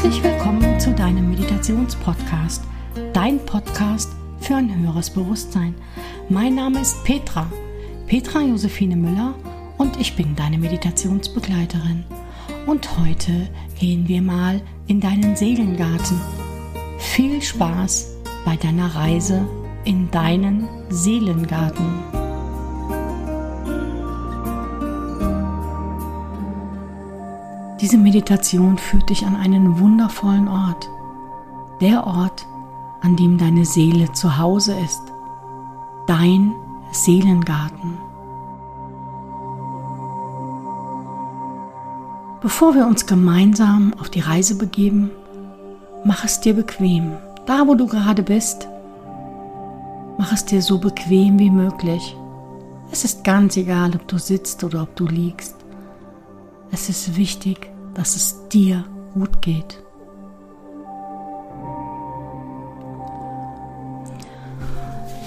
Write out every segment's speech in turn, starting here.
Herzlich willkommen zu deinem Meditationspodcast, dein Podcast für ein höheres Bewusstsein. Mein Name ist Petra, Petra Josephine Müller und ich bin deine Meditationsbegleiterin. Und heute gehen wir mal in deinen Seelengarten. Viel Spaß bei deiner Reise in deinen Seelengarten. Diese Meditation führt dich an einen wundervollen Ort. Der Ort, an dem deine Seele zu Hause ist. Dein Seelengarten. Bevor wir uns gemeinsam auf die Reise begeben, mach es dir bequem, da wo du gerade bist. Mach es dir so bequem wie möglich. Es ist ganz egal, ob du sitzt oder ob du liegst. Es ist wichtig, dass es dir gut geht.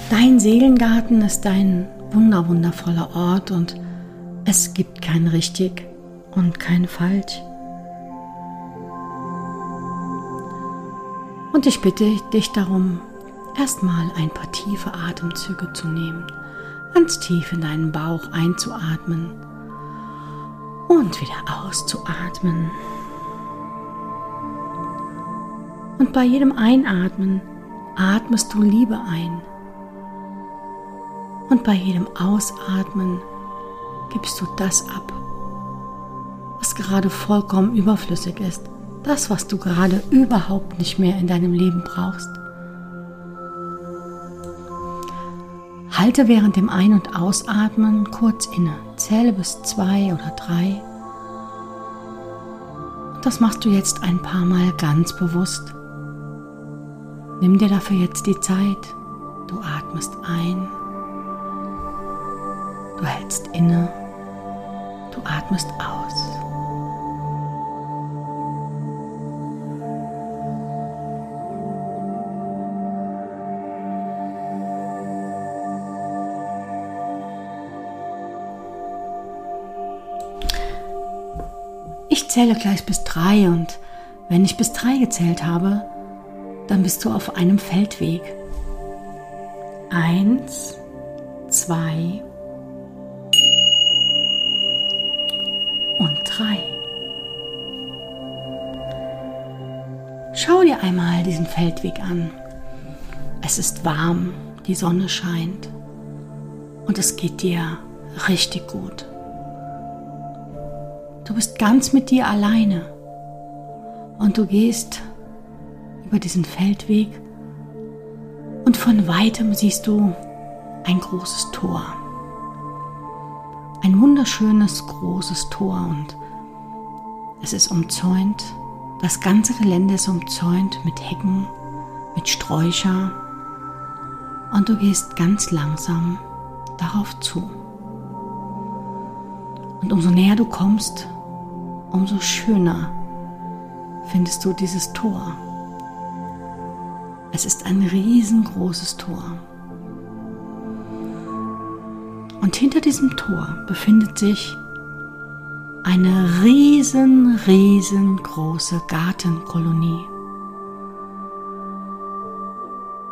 Dein Seelengarten ist ein wunderwundervoller Ort und es gibt kein richtig und kein falsch. Und ich bitte dich darum, erstmal ein paar tiefe Atemzüge zu nehmen, ganz tief in deinen Bauch einzuatmen und wieder auszuatmen. Und bei jedem Einatmen atmest du Liebe ein. Und bei jedem Ausatmen gibst du das ab, was gerade vollkommen überflüssig ist, das, was du gerade überhaupt nicht mehr in deinem Leben brauchst. Halte während dem Ein- und Ausatmen kurz inne. Zähle bis zwei oder drei. Und das machst du jetzt ein paar Mal ganz bewusst. Nimm dir dafür jetzt die Zeit. Du atmest ein. Du hältst inne. Du atmest aus. Zähle gleich bis drei und wenn ich bis drei gezählt habe, dann bist du auf einem Feldweg. Eins, zwei und drei. Schau dir einmal diesen Feldweg an. Es ist warm, die Sonne scheint und es geht dir richtig gut. Du bist ganz mit dir alleine und du gehst über diesen Feldweg und von weitem siehst du ein großes Tor. Ein wunderschönes großes Tor und es ist umzäunt. Das ganze Gelände ist umzäunt mit Hecken, mit Sträucher und du gehst ganz langsam darauf zu. Und umso näher du kommst, umso schöner findest du dieses Tor. Es ist ein riesengroßes Tor. Und hinter diesem Tor befindet sich eine riesen, riesengroße Gartenkolonie.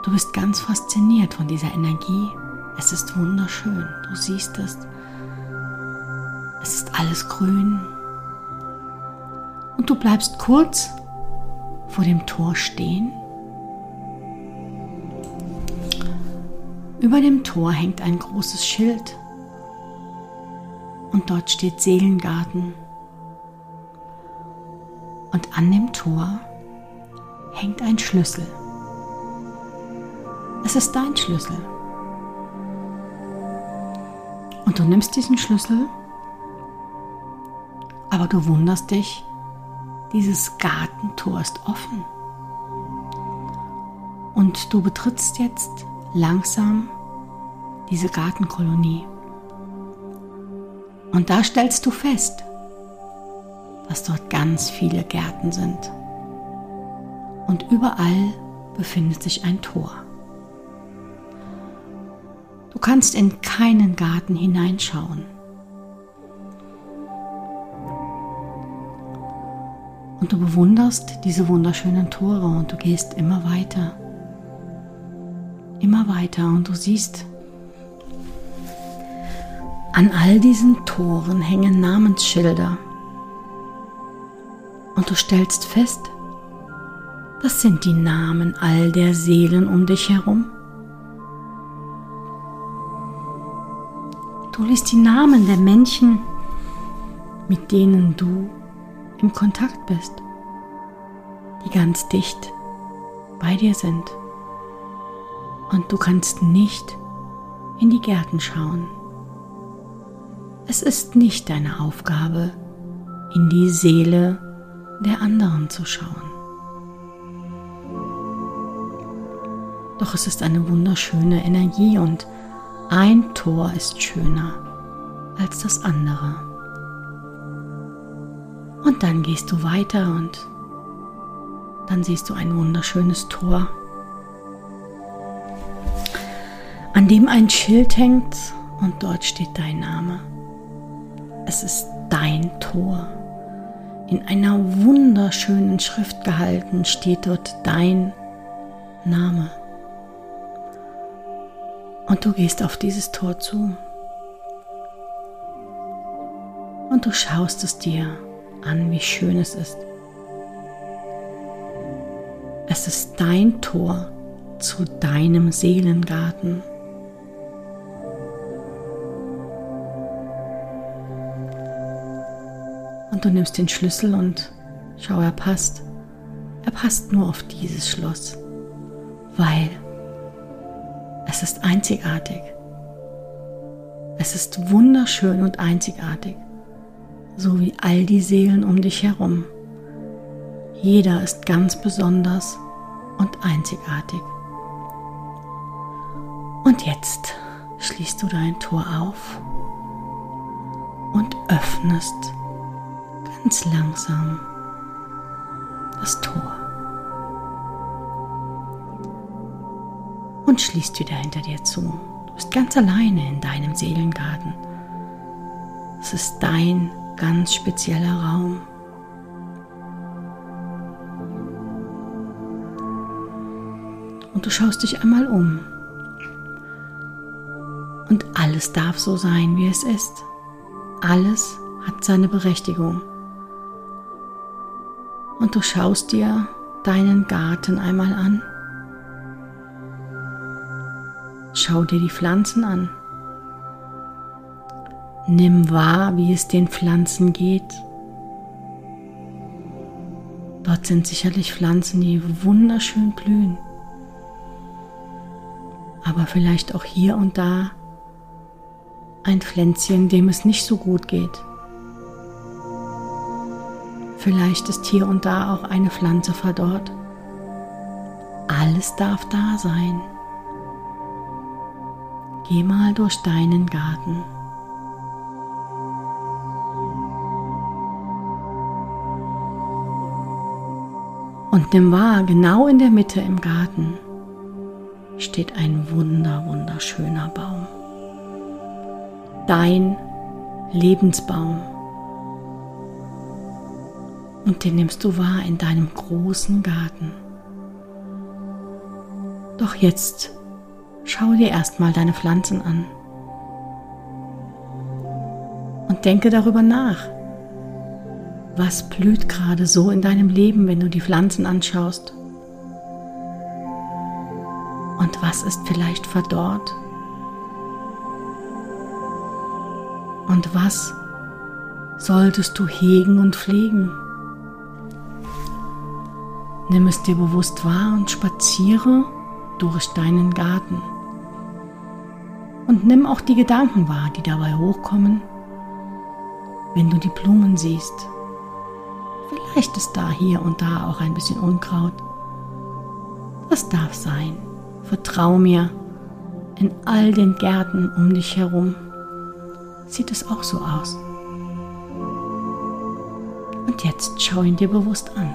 Du bist ganz fasziniert von dieser Energie. Es ist wunderschön. Du siehst es. Alles grün. Und du bleibst kurz vor dem Tor stehen. Über dem Tor hängt ein großes Schild und dort steht Seelengarten. Und an dem Tor hängt ein Schlüssel. Es ist dein Schlüssel. Und du nimmst diesen Schlüssel, du wunderst dich, dieses Gartentor ist offen. Und du betrittst jetzt langsam diese Gartenkolonie. Und da stellst du fest, dass dort ganz viele Gärten sind. Und überall befindet sich ein Tor. Du kannst in keinen Garten hineinschauen. Und du bewunderst diese wunderschönen Tore und du gehst immer weiter. Immer weiter und du siehst, an all diesen Toren hängen Namensschilder. Und du stellst fest, das sind die Namen all der Seelen um dich herum. Du liest die Namen der Menschen, mit denen du im Kontakt bist, die ganz dicht bei dir sind. Und du kannst nicht in die Gärten schauen. Es ist nicht deine Aufgabe, in die Seele der anderen zu schauen. Doch es ist eine wunderschöne Energie und ein Tor ist schöner als das andere. Dann gehst du weiter und dann siehst du ein wunderschönes Tor, an dem ein Schild hängt und dort steht dein Name. Es ist dein Tor. In einer wunderschönen Schrift gehalten steht dort dein Name. Und du gehst auf dieses Tor zu. Und du schaust es dir an, wie schön es ist. Es ist dein Tor zu deinem Seelengarten. Und du nimmst den Schlüssel und schau, er passt. Er passt nur auf dieses Schloss, weil es ist einzigartig. Es ist wunderschön und einzigartig, so wie all die Seelen um dich herum. Jeder ist ganz besonders und einzigartig. Und jetzt schließt du dein Tor auf und öffnest ganz langsam das Tor. Und schließt wieder hinter dir zu. Du bist ganz alleine in deinem Seelengarten. Es ist dein ganz spezieller Raum. Und du schaust dich einmal um. Und alles darf so sein, wie es ist. Alles hat seine Berechtigung und du schaust dir deinen Garten einmal an. Schau dir die Pflanzen an. Nimm wahr, wie es den Pflanzen geht. Dort sind sicherlich Pflanzen, die wunderschön blühen. Aber vielleicht auch hier und da ein Pflänzchen, dem es nicht so gut geht. Vielleicht ist hier und da auch eine Pflanze verdorrt. Alles darf da sein. Geh mal durch deinen Garten. Und nimm wahr, genau in der Mitte im Garten steht ein wunder, wunderschöner Baum. Dein Lebensbaum und den nimmst du wahr in deinem großen Garten. Doch jetzt schau dir erstmal deine Pflanzen an und denke darüber nach. Was blüht gerade so in deinem Leben, wenn du die Pflanzen anschaust? Und was ist vielleicht verdorrt? Und was solltest du hegen und pflegen? Nimm es dir bewusst wahr und spaziere durch deinen Garten. Und nimm auch die Gedanken wahr, die dabei hochkommen, wenn du die Blumen siehst. Vielleicht ist da hier und da auch ein bisschen Unkraut. Das darf sein. Vertrau mir, in all den Gärten um dich herum sieht es auch so aus. Und jetzt schau ihn dir bewusst an.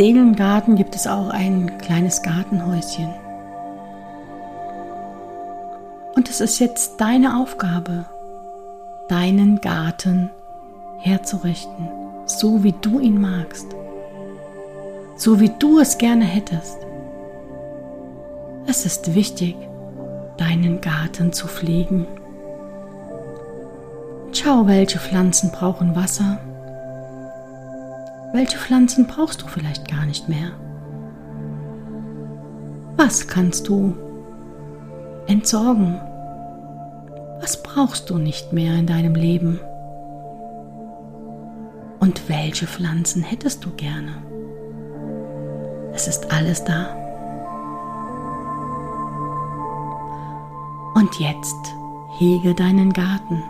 Seelengarten gibt es auch ein kleines Gartenhäuschen. Und es ist jetzt deine Aufgabe, deinen Garten herzurichten, so wie du ihn magst, so wie du es gerne hättest. Es ist wichtig, deinen Garten zu pflegen. Schau, welche Pflanzen brauchen Wasser welche Pflanzen brauchst du vielleicht gar nicht mehr? Was kannst du entsorgen? Was brauchst du nicht mehr in deinem Leben? Und welche Pflanzen hättest du gerne? Es ist alles da. Und jetzt hege deinen Garten.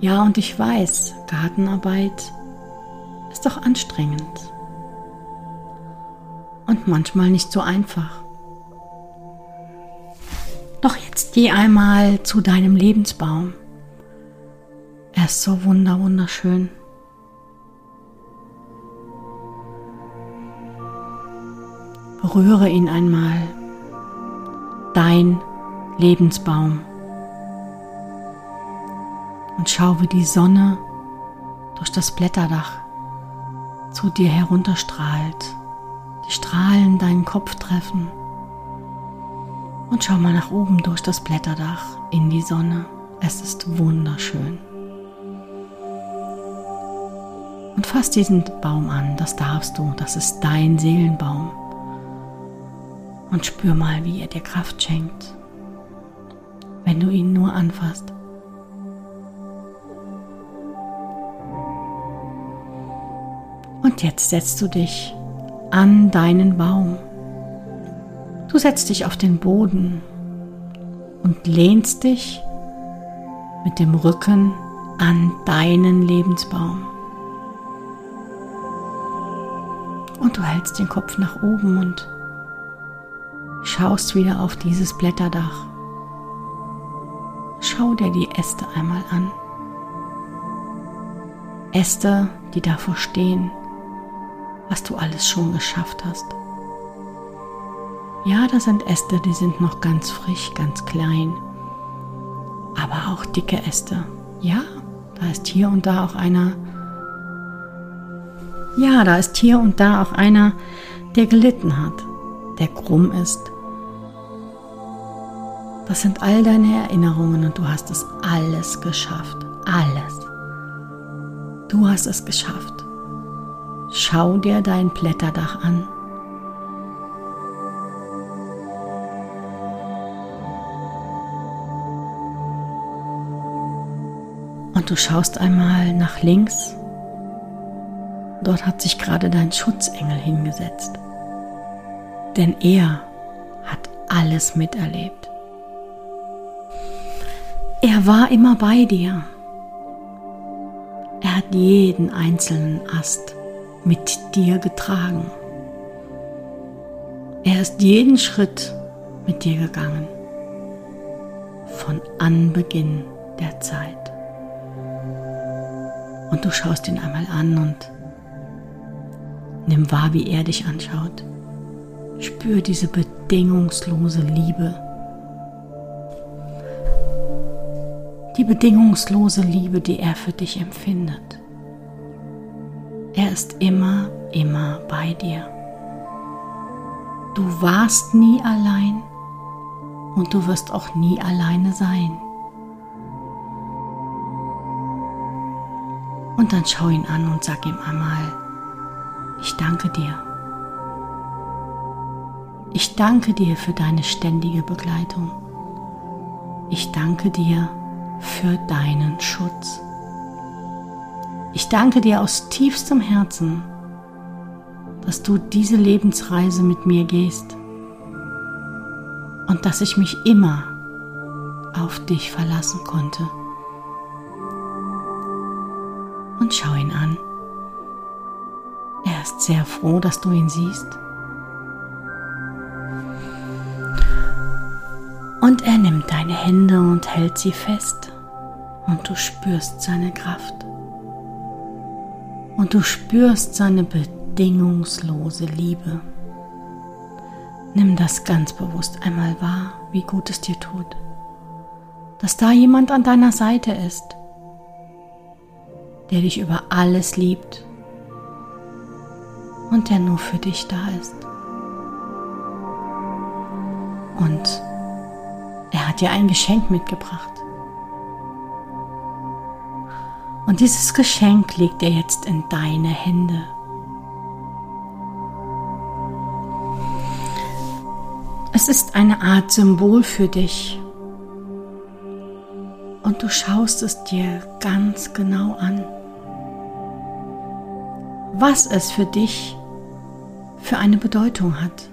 Ja, und ich weiß, Gartenarbeit ist doch anstrengend und manchmal nicht so einfach. Doch jetzt geh einmal zu deinem Lebensbaum. Er ist so wunder wunderschön. Berühre ihn einmal. Dein Lebensbaum und schau, wie die Sonne durch das Blätterdach zu dir herunterstrahlt. Die Strahlen deinen Kopf treffen. Und schau mal nach oben durch das Blätterdach in die Sonne. Es ist wunderschön. Und fass diesen Baum an, das darfst du, das ist dein Seelenbaum. Und spür mal, wie er dir Kraft schenkt, wenn du ihn nur anfasst. Und jetzt setzt du dich an deinen Baum. Du setzt dich auf den Boden und lehnst dich mit dem Rücken an deinen Lebensbaum. Und du hältst den Kopf nach oben und schaust wieder auf dieses Blätterdach. Schau dir die Äste einmal an. Äste, die davor stehen was du alles schon geschafft hast. Ja, da sind Äste, die sind noch ganz frisch, ganz klein, aber auch dicke Äste. Ja, da ist hier und da auch einer. Ja, da ist hier und da auch einer, der gelitten hat, der krumm ist. Das sind all deine Erinnerungen und du hast es alles geschafft. Alles. Du hast es geschafft. Schau dir dein Blätterdach an. Und du schaust einmal nach links. Dort hat sich gerade dein Schutzengel hingesetzt. Denn er hat alles miterlebt. Er war immer bei dir. Er hat jeden einzelnen Ast mit dir getragen. Er ist jeden Schritt mit dir gegangen, von Anbeginn der Zeit. Und du schaust ihn einmal an und nimm wahr, wie er dich anschaut. Spür diese bedingungslose Liebe. Die bedingungslose Liebe, die er für dich empfindet. Er ist immer, immer bei dir. Du warst nie allein und du wirst auch nie alleine sein. Und dann schau ihn an und sag ihm einmal, ich danke dir. Ich danke dir für deine ständige Begleitung. Ich danke dir für deinen Schutz. Ich danke dir aus tiefstem Herzen, dass du diese Lebensreise mit mir gehst und dass ich mich immer auf dich verlassen konnte. Und schau ihn an. Er ist sehr froh, dass du ihn siehst. Und er nimmt deine Hände und hält sie fest und du spürst seine Kraft. Und du spürst seine bedingungslose Liebe. Nimm das ganz bewusst einmal wahr, wie gut es dir tut, dass da jemand an deiner Seite ist, der dich über alles liebt und der nur für dich da ist. Und er hat dir ein Geschenk mitgebracht. Und dieses Geschenk legt er jetzt in deine Hände. Es ist eine Art Symbol für dich. Und du schaust es dir ganz genau an. Was es für dich für eine Bedeutung hat.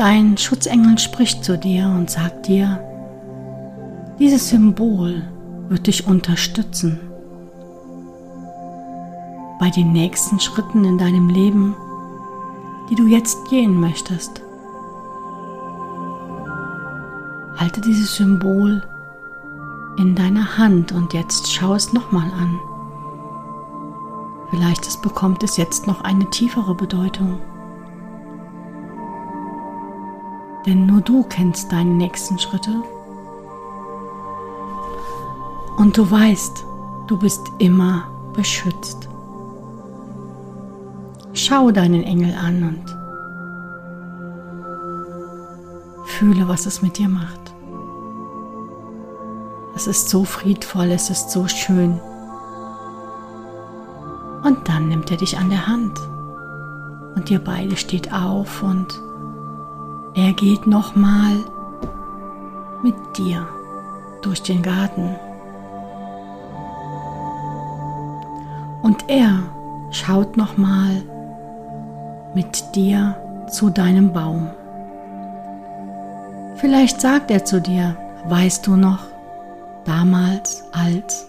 Dein Schutzengel spricht zu dir und sagt dir, dieses Symbol wird dich unterstützen bei den nächsten Schritten in deinem Leben, die du jetzt gehen möchtest. Halte dieses Symbol in deiner Hand und jetzt schau es nochmal an. Vielleicht es bekommt es jetzt noch eine tiefere Bedeutung. Denn nur du kennst deine nächsten Schritte. Und du weißt, du bist immer beschützt. Schau deinen Engel an und fühle, was es mit dir macht. Es ist so friedvoll, es ist so schön. Und dann nimmt er dich an der Hand und ihr beide steht auf und er geht nochmal mit dir durch den Garten. Und er schaut nochmal mit dir zu deinem Baum. Vielleicht sagt er zu dir, weißt du noch, damals als.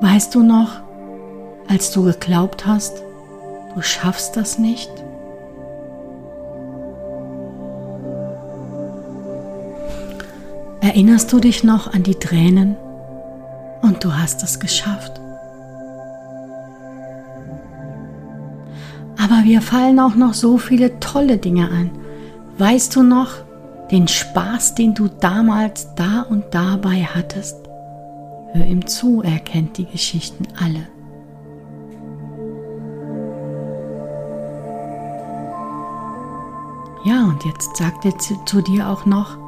Weißt du noch, als du geglaubt hast, Du schaffst das nicht. Erinnerst du dich noch an die Tränen und du hast es geschafft? Aber wir fallen auch noch so viele tolle Dinge an. Weißt du noch den Spaß, den du damals da und dabei hattest? Hör ihm zu, er kennt die Geschichten alle. Ja, und jetzt sagt er zu, zu dir auch noch,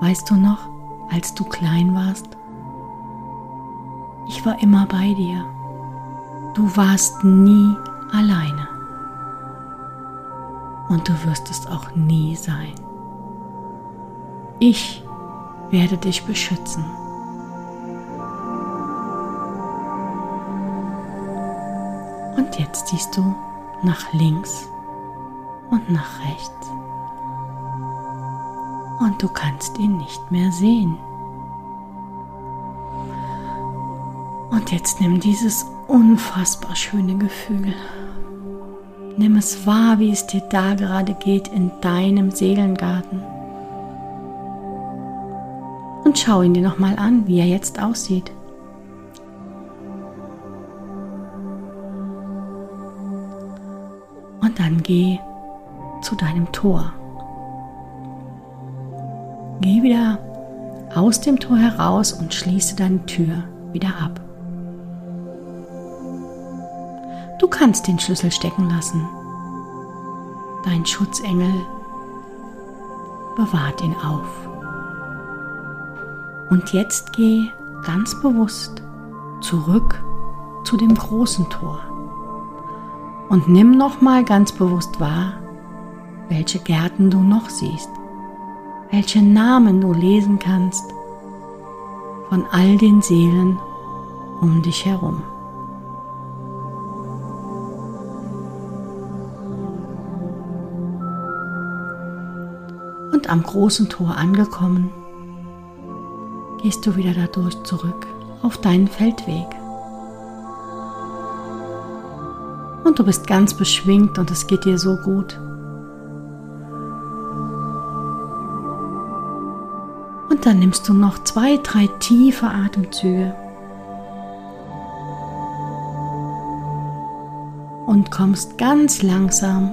weißt du noch, als du klein warst? Ich war immer bei dir. Du warst nie alleine. Und du wirst es auch nie sein. Ich werde dich beschützen. Und jetzt siehst du nach links und nach rechts und du kannst ihn nicht mehr sehen. Und jetzt nimm dieses unfassbar schöne Gefühl. Nimm es wahr, wie es dir da gerade geht in deinem Seelengarten. Und schau ihn dir nochmal an, wie er jetzt aussieht. Und dann geh zu deinem Tor. Geh wieder aus dem Tor heraus und schließe deine Tür wieder ab. Du kannst den Schlüssel stecken lassen. Dein Schutzengel bewahrt ihn auf. Und jetzt geh ganz bewusst zurück zu dem großen Tor und nimm noch mal ganz bewusst wahr, welche Gärten du noch siehst, welche Namen du lesen kannst von all den Seelen um dich herum. Und am großen Tor angekommen, gehst du wieder dadurch zurück auf deinen Feldweg. Und du bist ganz beschwingt und es geht dir so gut. Und dann nimmst du noch zwei, drei tiefe Atemzüge und kommst ganz langsam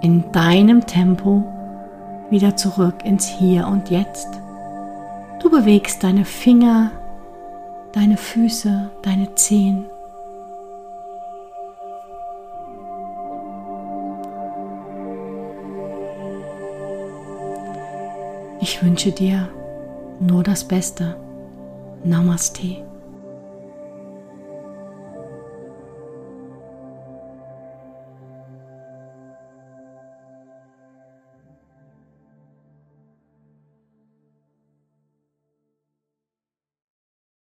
in deinem Tempo wieder zurück ins Hier und Jetzt. Du bewegst deine Finger, deine Füße, deine Zehen. Ich wünsche dir nur das Beste. Namaste.